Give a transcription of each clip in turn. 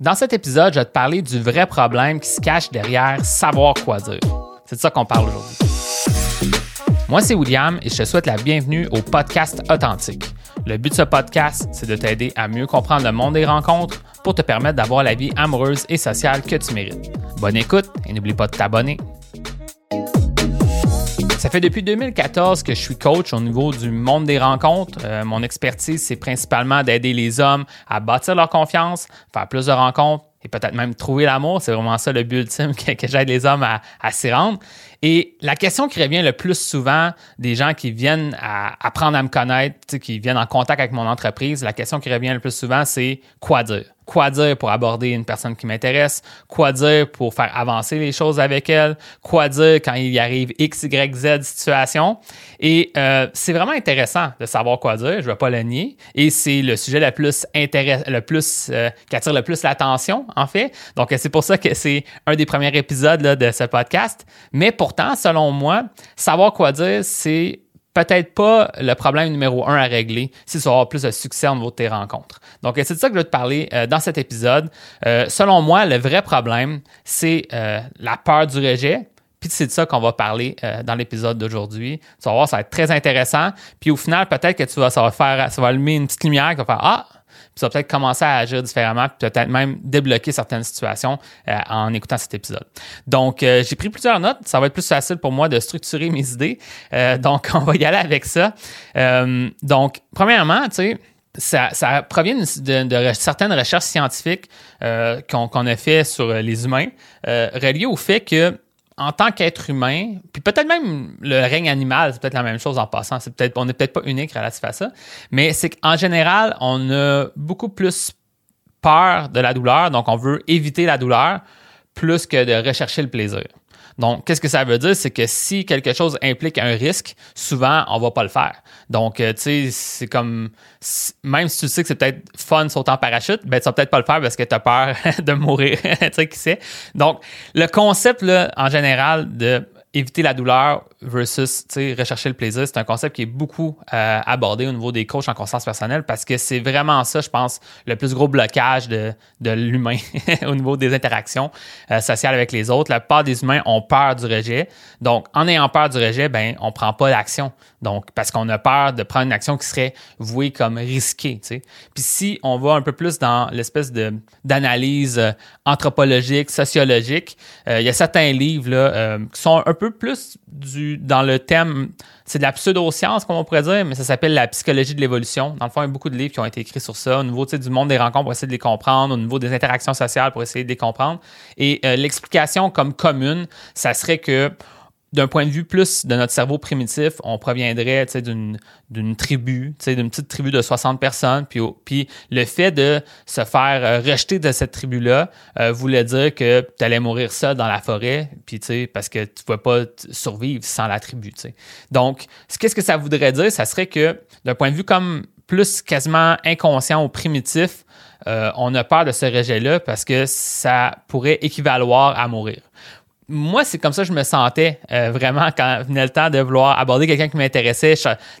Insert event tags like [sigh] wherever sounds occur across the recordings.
Dans cet épisode, je vais te parler du vrai problème qui se cache derrière savoir quoi dire. C'est de ça qu'on parle aujourd'hui. Moi, c'est William et je te souhaite la bienvenue au podcast Authentique. Le but de ce podcast, c'est de t'aider à mieux comprendre le monde des rencontres pour te permettre d'avoir la vie amoureuse et sociale que tu mérites. Bonne écoute et n'oublie pas de t'abonner. Ça fait depuis 2014 que je suis coach au niveau du monde des rencontres. Euh, mon expertise, c'est principalement d'aider les hommes à bâtir leur confiance, faire plus de rencontres et peut-être même trouver l'amour. C'est vraiment ça le but ultime [laughs] que, j'aide les hommes à, s'y rendre. Et la question qui revient le plus souvent des gens qui viennent apprendre à me connaître, qui viennent en contact avec mon entreprise, la question qui revient le plus souvent, c'est quoi dire? Quoi dire pour aborder une personne qui m'intéresse, quoi dire pour faire avancer les choses avec elle, quoi dire quand il y arrive X, Y, Z situation. Et euh, c'est vraiment intéressant de savoir quoi dire, je ne vais pas le nier. Et c'est le sujet le plus intéressant, le plus qui attire le plus l'attention, en fait. Donc c'est pour ça que c'est un des premiers épisodes de ce podcast. Mais pourtant, selon moi, savoir quoi dire, c'est peut-être pas le problème numéro un à régler si tu veux avoir plus de succès au niveau de tes rencontres. Donc, c'est de ça que je vais te parler euh, dans cet épisode. Euh, selon moi, le vrai problème, c'est euh, la peur du rejet. Puis c'est de ça qu'on va parler dans l'épisode d'aujourd'hui. Tu vas voir, ça va être très intéressant. Puis au final, peut-être que tu vas, ça va faire, ça va allumer une petite lumière qui va faire Ah, puis ça va peut-être commencer à agir différemment, puis peut-être même débloquer certaines situations euh, en écoutant cet épisode. Donc, euh, j'ai pris plusieurs notes. Ça va être plus facile pour moi de structurer mes idées. Euh, [laughs] donc, on va y aller avec ça. donc, premièrement, tu sais, ça, provient de, certaines recherches scientifiques qu'on a fait sur les humains, reliées au fait que en tant qu'être humain, puis peut-être même le règne animal, c'est peut-être la même chose en passant. C'est peut-être, on n'est peut-être pas unique relatif à ça, mais c'est qu'en général, on a beaucoup plus peur de la douleur, donc on veut éviter la douleur plus que de rechercher le plaisir. Donc, qu'est-ce que ça veut dire? C'est que si quelque chose implique un risque, souvent, on va pas le faire. Donc, euh, tu sais, c'est comme, même si tu sais que c'est peut-être fun sauter en parachute, ben, tu vas peut-être pas le faire parce que tu as peur [laughs] de mourir. [laughs] tu sais, qui sait? Donc, le concept, là, en général, de éviter la douleur versus rechercher le plaisir, c'est un concept qui est beaucoup euh, abordé au niveau des coachs en conscience personnelle parce que c'est vraiment ça, je pense, le plus gros blocage de, de l'humain [laughs] au niveau des interactions euh, sociales avec les autres. La plupart des humains ont peur du rejet. Donc, en ayant peur du rejet, ben, on prend pas l'action. Donc, parce qu'on a peur de prendre une action qui serait vouée comme risquée. Puis si on va un peu plus dans l'espèce d'analyse euh, anthropologique, sociologique, il y a certains livres là, qui sont un peu plus du, dans le thème, c'est de la pseudo-science, comme on pourrait dire, mais ça s'appelle la psychologie de l'évolution. Dans le fond, il y a beaucoup de livres qui ont été écrits sur ça, au niveau du monde des rencontres pour essayer de les comprendre, au niveau des interactions sociales pour essayer de les comprendre. Et euh, l'explication comme commune, ça serait que d'un point de vue plus de notre cerveau primitif, on proviendrait d'une, tribu, d'une petite tribu de 60 personnes. Puis, le fait de se faire euh, rejeter de cette tribu-là euh, voulait dire que tu allais mourir seul dans la forêt, puis, parce que tu ne pouvais pas survivre sans la tribu. Donc, qu'est-ce que ça voudrait dire? Ça serait que d'un point de vue comme plus quasiment inconscient ou primitif, euh, on a peur de ce rejet-là parce que ça pourrait équivaloir à mourir moi, c'est comme ça que je me sentais euh, vraiment quand venait le temps de vouloir aborder quelqu'un qui m'intéressait.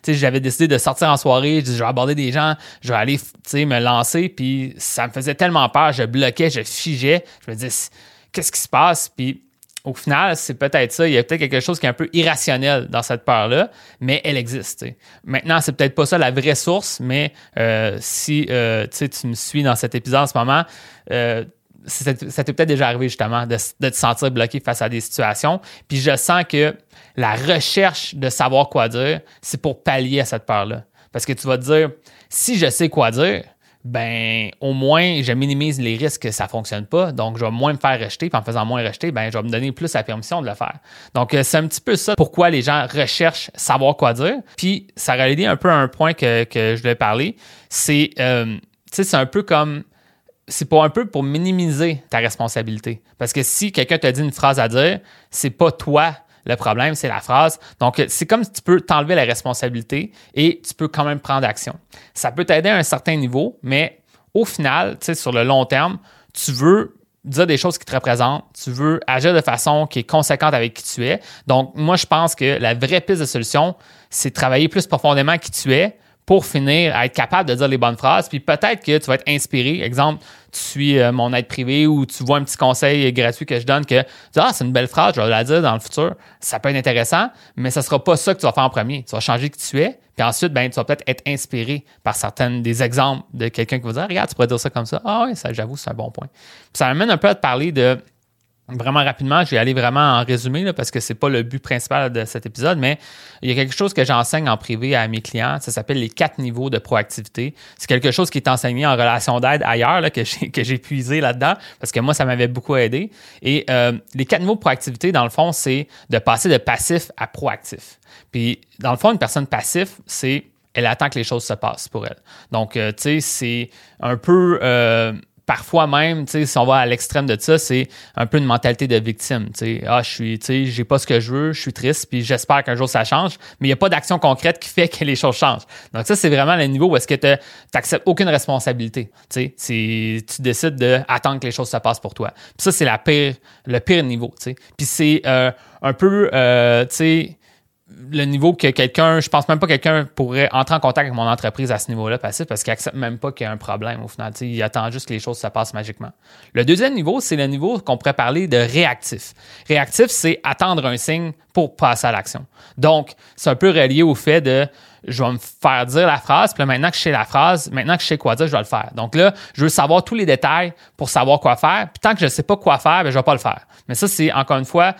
J'avais décidé de sortir en soirée, je, je vais aborder des gens, je vais aller me lancer, puis ça me faisait tellement peur, je bloquais, je figeais. Je me disais, qu'est-ce qui se passe? Puis au final, c'est peut-être ça. Il y a peut-être quelque chose qui est un peu irrationnel dans cette peur-là, mais elle existe. Maintenant, c'est peut-être pas ça la vraie source, mais euh, si euh, tu me suis dans cet épisode en ce moment, ça t'est peut-être déjà arrivé justement de, te sentir bloqué face à des situations. Puis je sens que la recherche de savoir quoi dire, c'est pour pallier à cette peur-là. Parce que tu vas te dire, si je sais quoi dire, ben au moins je minimise les risques que ça fonctionne pas, donc je vais moins me faire rejeter, puis en faisant moins rejeter, ben je vais me donner plus la permission de le faire. Donc euh, c'est un petit peu ça pourquoi les gens recherchent savoir quoi dire. Puis ça relie un peu à un point que, que je voulais parler, c'est euh, un peu comme c'est pour un peu pour minimiser ta responsabilité. Parce que si quelqu'un te dit une phrase à dire, c'est pas toi le problème, c'est la phrase. Donc, c'est comme si tu peux t'enlever la responsabilité et tu peux quand même prendre action. Ça peut t'aider à un certain niveau, mais au final, tu sais, sur le long terme, tu veux dire des choses qui te représentent, tu veux agir de façon qui est conséquente avec qui tu es. Donc, moi, je pense que la vraie piste de solution, c'est travailler plus profondément qui tu es pour finir à être capable de dire les bonnes phrases. Puis peut-être que tu vas être inspiré. Exemple, tu suis euh, mon aide privée ou tu vois un petit conseil gratuit que je donne que ah, c'est une belle phrase, je vais la dire dans le futur. Ça peut être intéressant, mais ce ne sera pas ça que tu vas faire en premier. Tu vas changer qui tu es. Puis ensuite, ben, tu vas peut-être être inspiré par certaines des exemples de quelqu'un qui va dire Regarde, tu pourrais dire ça comme ça. Ah oui, ça, j'avoue, c'est un bon point. Puis ça m'amène un peu à te parler de Vraiment rapidement, je vais aller vraiment en résumé là, parce que c'est pas le but principal de cet épisode, mais il y a quelque chose que j'enseigne en privé à mes clients. Ça s'appelle les quatre niveaux de proactivité. C'est quelque chose qui est enseigné en relation d'aide ailleurs là, que j'ai que puisé là-dedans parce que moi ça m'avait beaucoup aidé. Et euh, les quatre niveaux de proactivité dans le fond, c'est de passer de passif à proactif. Puis dans le fond, une personne passive, c'est elle attend que les choses se passent pour elle. Donc euh, tu sais, c'est un peu euh, parfois même, si on va à l'extrême de ça, c'est un peu une mentalité de victime. Ah, je suis, j'ai pas ce que je veux, je suis triste, puis j'espère qu'un jour ça change, mais il n'y a pas d'action concrète qui fait que les choses changent. Donc ça, c'est vraiment le niveau où est-ce que tu n'acceptes aucune responsabilité. Tu décides d'attendre que les choses se passent pour toi. Puis ça, c'est la pire, le pire niveau. Puis c'est euh, un peu, euh, tu sais, le niveau que quelqu'un, je pense même pas que quelqu'un pourrait entrer en contact avec mon entreprise à ce niveau-là passif parce qu'il accepte même pas qu'il y a un problème au final. il attend juste que les choses se passent magiquement. Le deuxième niveau, c'est le niveau qu'on pourrait parler de réactif. Réactif, c'est attendre un signe pour passer à l'action. Donc, c'est un peu relié au fait de je vais me faire dire la phrase, puis maintenant que je sais la phrase, maintenant que je sais quoi dire, je vais le faire. Donc là, je veux savoir tous les détails pour savoir quoi faire. Puis tant que je ne sais pas quoi faire, ben, je ne vais pas le faire. Mais ça, c'est encore une fois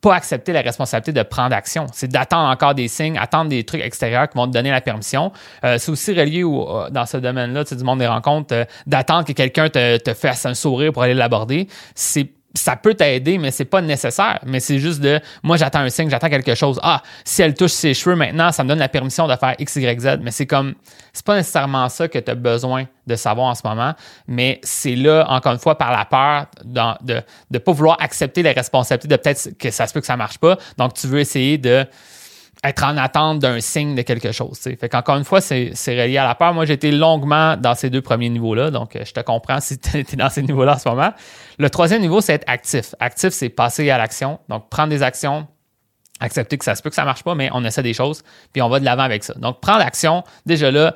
pas accepter la responsabilité de prendre action. C'est d'attendre encore des signes, attendre des trucs extérieurs qui vont te donner la permission. Euh, c'est aussi relié au, dans ce domaine-là, du monde des rencontres, euh, d'attendre que quelqu'un te, te fasse un sourire pour aller l'aborder. C'est ça peut t'aider, mais c'est pas nécessaire. Mais c'est juste de, moi, j'attends un signe, j'attends quelque chose. Ah, si elle touche ses cheveux maintenant, ça me donne la permission de faire X, Y, Z. Mais c'est comme, c'est pas nécessairement ça que tu as besoin de savoir en ce moment. Mais c'est là, encore une fois, par la peur de ne pas vouloir accepter les responsabilités de peut-être que ça se peut que ça marche pas. Donc, tu veux essayer de, être en attente d'un signe de quelque chose. T'sais. Fait qu'encore une fois, c'est relié à la peur. Moi, j'ai été longuement dans ces deux premiers niveaux-là, donc euh, je te comprends si [laughs] tu es dans ces niveaux-là en ce moment. Le troisième niveau, c'est être actif. Actif, c'est passer à l'action, donc prendre des actions, accepter que ça se peut que ça marche pas, mais on essaie des choses, puis on va de l'avant avec ça. Donc, prendre l'action, déjà là,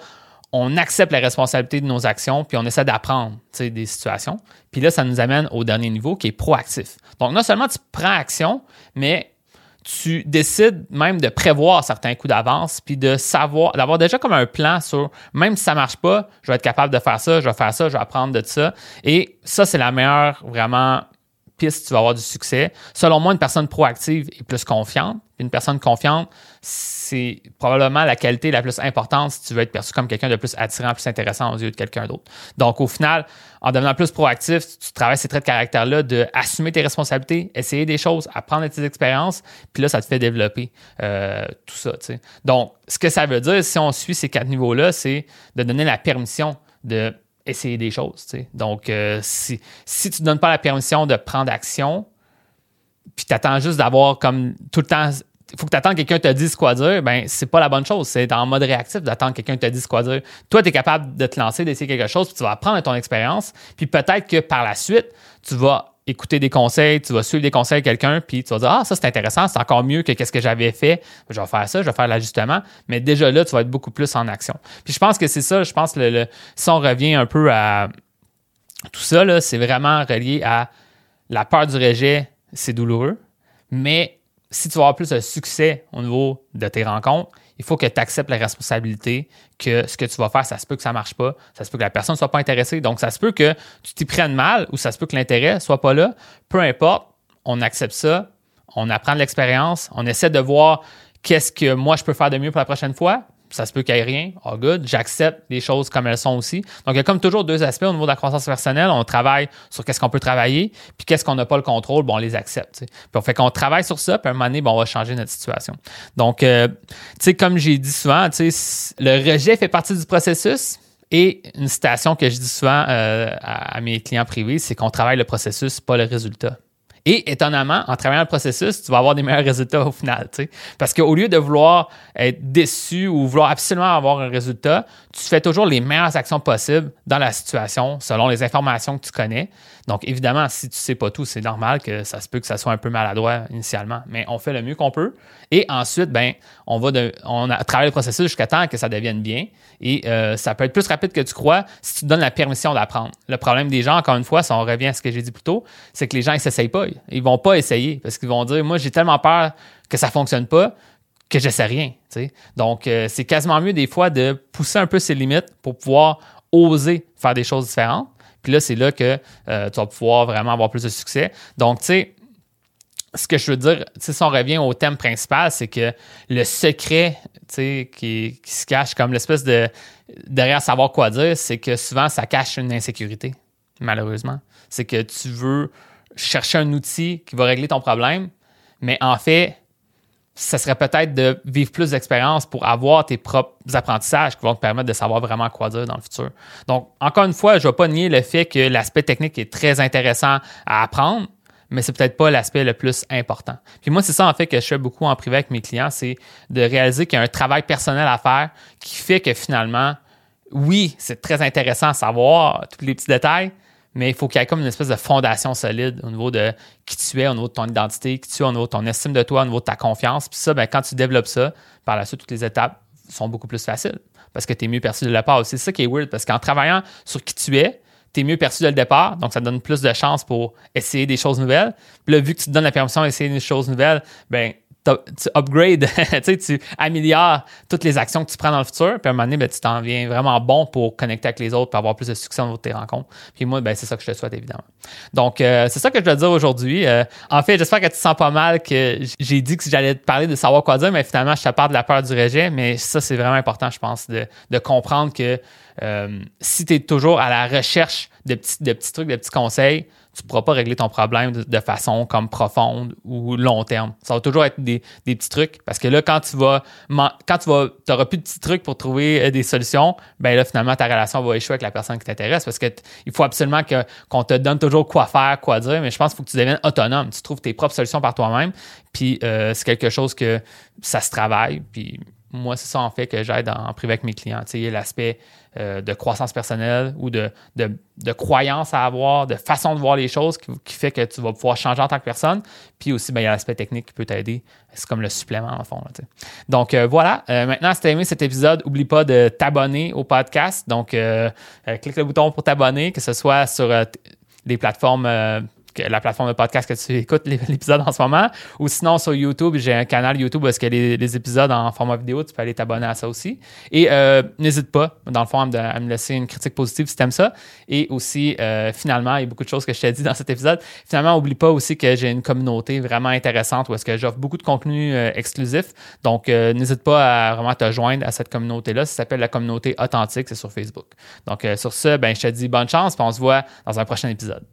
on accepte la responsabilité de nos actions, puis on essaie d'apprendre des situations. Puis là, ça nous amène au dernier niveau qui est proactif. Donc, non seulement tu prends action, mais tu décides même de prévoir certains coups d'avance, puis de savoir, d'avoir déjà comme un plan sur, même si ça marche pas, je vais être capable de faire ça, je vais faire ça, je vais apprendre de ça. Et ça, c'est la meilleure vraiment piste, tu vas avoir du succès. Selon moi, une personne proactive est plus confiante. Une personne confiante, c'est probablement la qualité la plus importante si tu veux être perçu comme quelqu'un de plus attirant, plus intéressant aux yeux de quelqu'un d'autre. Donc, au final, en devenant plus proactif, tu travailles ces traits de caractère-là de assumer tes responsabilités, essayer des choses, apprendre tes expériences, puis là, ça te fait développer euh, tout ça. Donc, ce que ça veut dire, si on suit ces quatre niveaux-là, c'est de donner la permission de essayer des choses. Donc, euh, si, si tu ne donnes pas la permission de prendre action, puis tu attends juste d'avoir comme tout le temps il faut que tu attendes que quelqu'un te dise quoi dire, ben c'est pas la bonne chose. C'est en mode réactif d'attendre que quelqu'un te dise quoi dire. Toi, tu es capable de te lancer, d'essayer quelque chose, puis tu vas apprendre ton expérience. Puis peut-être que par la suite, tu vas écouter des conseils, tu vas suivre des conseils de quelqu'un, puis tu vas dire Ah, ça c'est intéressant, c'est encore mieux que qu'est-ce que j'avais fait. Je vais faire ça, je vais faire l'ajustement. Mais déjà là, tu vas être beaucoup plus en action. Puis je pense que c'est ça, je pense que le, si on revient un peu à tout ça, c'est vraiment relié à la peur du rejet, c'est douloureux, mais si tu veux avoir plus de succès au niveau de tes rencontres, il faut que tu acceptes la responsabilité que ce que tu vas faire, ça se peut que ça marche pas, ça se peut que la personne ne soit pas intéressée. Donc, ça se peut que tu t'y prennes mal ou ça se peut que l'intérêt soit pas là. Peu importe, on accepte ça, on apprend de l'expérience, on essaie de voir qu'est-ce que moi je peux faire de mieux pour la prochaine fois, ça se peut qu'il n'y ait rien. Oh good. J'accepte les choses comme elles sont aussi. Donc, il y a comme toujours deux aspects au niveau de la croissance personnelle. On travaille sur qu'est-ce qu'on peut travailler, puis qu'est-ce qu'on n'a pas le contrôle, bon, on les accepte. Puis on fait qu'on travaille sur ça, puis à un moment donné, bon, on va changer notre situation. Donc, euh, tu sais, comme j'ai dit souvent, tu sais, le rejet fait partie du processus. Et une citation que je dis souvent euh, à, mes clients privés, c'est qu'on travaille le processus, pas le résultat. Et étonnamment, en travaillant le processus, tu vas avoir des meilleurs résultats au final. sais. Parce qu'au lieu de vouloir être déçu ou vouloir absolument avoir un résultat, tu fais toujours les meilleures actions possibles dans la situation selon les informations que tu connais. Donc, évidemment, si tu ne sais pas tout, c'est normal que ça se peut que ça soit un peu maladroit initialement, mais on fait le mieux qu'on peut. Et ensuite, ben, on va on a travaillé le processus jusqu'à temps que ça devienne bien. Et euh, ça peut être plus rapide que tu crois si tu donnes la permission d'apprendre. Le problème des gens, encore une fois, si on revient à ce que j'ai dit plus tôt, c'est que les gens, ils ne s'essayent pas. Ils vont pas essayer parce qu'ils vont dire, moi, j'ai tellement peur que ça fonctionne pas que je sais rien. Donc, euh, c'est quasiment mieux des fois de pousser un peu ses limites pour pouvoir oser faire des choses différentes. Puis là, c'est là que euh, tu vas pouvoir vraiment avoir plus de succès. Donc, tu sais, ce que je veux dire, si on revient au thème principal, c'est que le secret qui, qui se cache comme l'espèce de derrière savoir quoi dire, c'est que souvent ça cache une insécurité, malheureusement. C'est que tu veux chercher un outil qui va régler ton problème, mais en fait, ça serait peut-être de vivre plus d'expérience pour avoir tes propres apprentissages qui vont te permettre de savoir vraiment quoi dire dans le futur. Donc, encore une fois, je ne vais pas nier le fait que l'aspect technique est très intéressant à apprendre, mais c'est peut-être pas l'aspect le plus important. Puis moi, c'est ça en fait que je fais beaucoup en privé avec mes clients, c'est de réaliser qu'il y a un travail personnel à faire qui fait que finalement, oui, c'est très intéressant à savoir tous les petits détails, mais il faut qu'il y ait comme une espèce de fondation solide au niveau de qui tu es, au niveau de ton identité, qui tu es, au niveau de ton estime de toi, au niveau de ta confiance. Puis ça, ben, quand tu développes ça, par la suite, toutes les étapes sont beaucoup plus faciles parce que tu es mieux perçu de la part. C'est ça qui est weird parce qu'en travaillant sur qui tu es, tu es mieux perçu dès le départ, donc ça donne plus de chances pour essayer des choses nouvelles. Puis là, vu que tu te donnes la permission d'essayer des choses nouvelles, ben tu upgrades, [laughs] tu améliores toutes les actions que tu prends dans le futur, puis à un moment donné, ben, tu t'en viens vraiment bon pour connecter avec les autres, pour avoir plus de succès dans tes rencontres. Puis moi, ben, c'est ça que je te souhaite, évidemment. Donc, euh, c'est ça que je dois dire aujourd'hui. Euh, en fait, j'espère que tu te sens pas mal que j'ai dit que j'allais te parler de savoir quoi dire, mais finalement, je te parle de la peur du rejet, mais ça, c'est vraiment important, je pense, de, de comprendre que euh, si tu es toujours à la recherche de petits, de petits trucs, de petits conseils, tu ne pourras pas régler ton problème de, façon comme profonde ou long terme. Ça va toujours être des, petits trucs parce que là, quand tu vas, quand tu vas, auras plus de petits trucs pour trouver euh, des solutions, ben là, finalement, ta relation va échouer avec la personne qui t'intéresse parce qu'il faut absolument qu'on te donne toujours quoi faire, quoi dire, mais je pense qu'il faut que tu deviennes autonome. Tu trouves tes propres solutions par toi-même. Puis euh, c'est quelque chose que ça se travaille. Puis moi, c'est ça en fait que j'aide en, privé avec mes clients. Tu sais, l'aspect euh, de croissance personnelle ou de, de, croyance à avoir, de façon de voir les choses qui, fait que tu vas pouvoir changer en tant que personne. Puis aussi, ben, il y a l'aspect technique qui peut t'aider. C'est comme le supplément, en fond. Donc euh, voilà. Euh, maintenant, si tu as aimé cet épisode, n'oublie pas de t'abonner au podcast. Donc, clique le bouton pour t'abonner, que ce soit sur les plateformes la plateforme de podcast que tu écoutes l'épisode en ce moment. Ou sinon, sur YouTube, j'ai un canal YouTube où est-ce que les, les, épisodes en format vidéo, tu peux aller t'abonner à ça aussi. Et euh, n'hésite pas, dans le fond, à me, laisser une critique positive si tu aimes ça. Et aussi, euh, finalement, il y a beaucoup de choses que je t'ai dit dans cet épisode. Finalement, n'oublie pas aussi que j'ai une communauté vraiment intéressante où est-ce que j'offre beaucoup de contenu euh, exclusif. Donc, n'hésite pas à vraiment te joindre à cette communauté-là. Ça s'appelle la communauté authentique, c'est sur Facebook. Donc, sur ce, ben, je te dis bonne chance, puis on se voit dans un prochain épisode.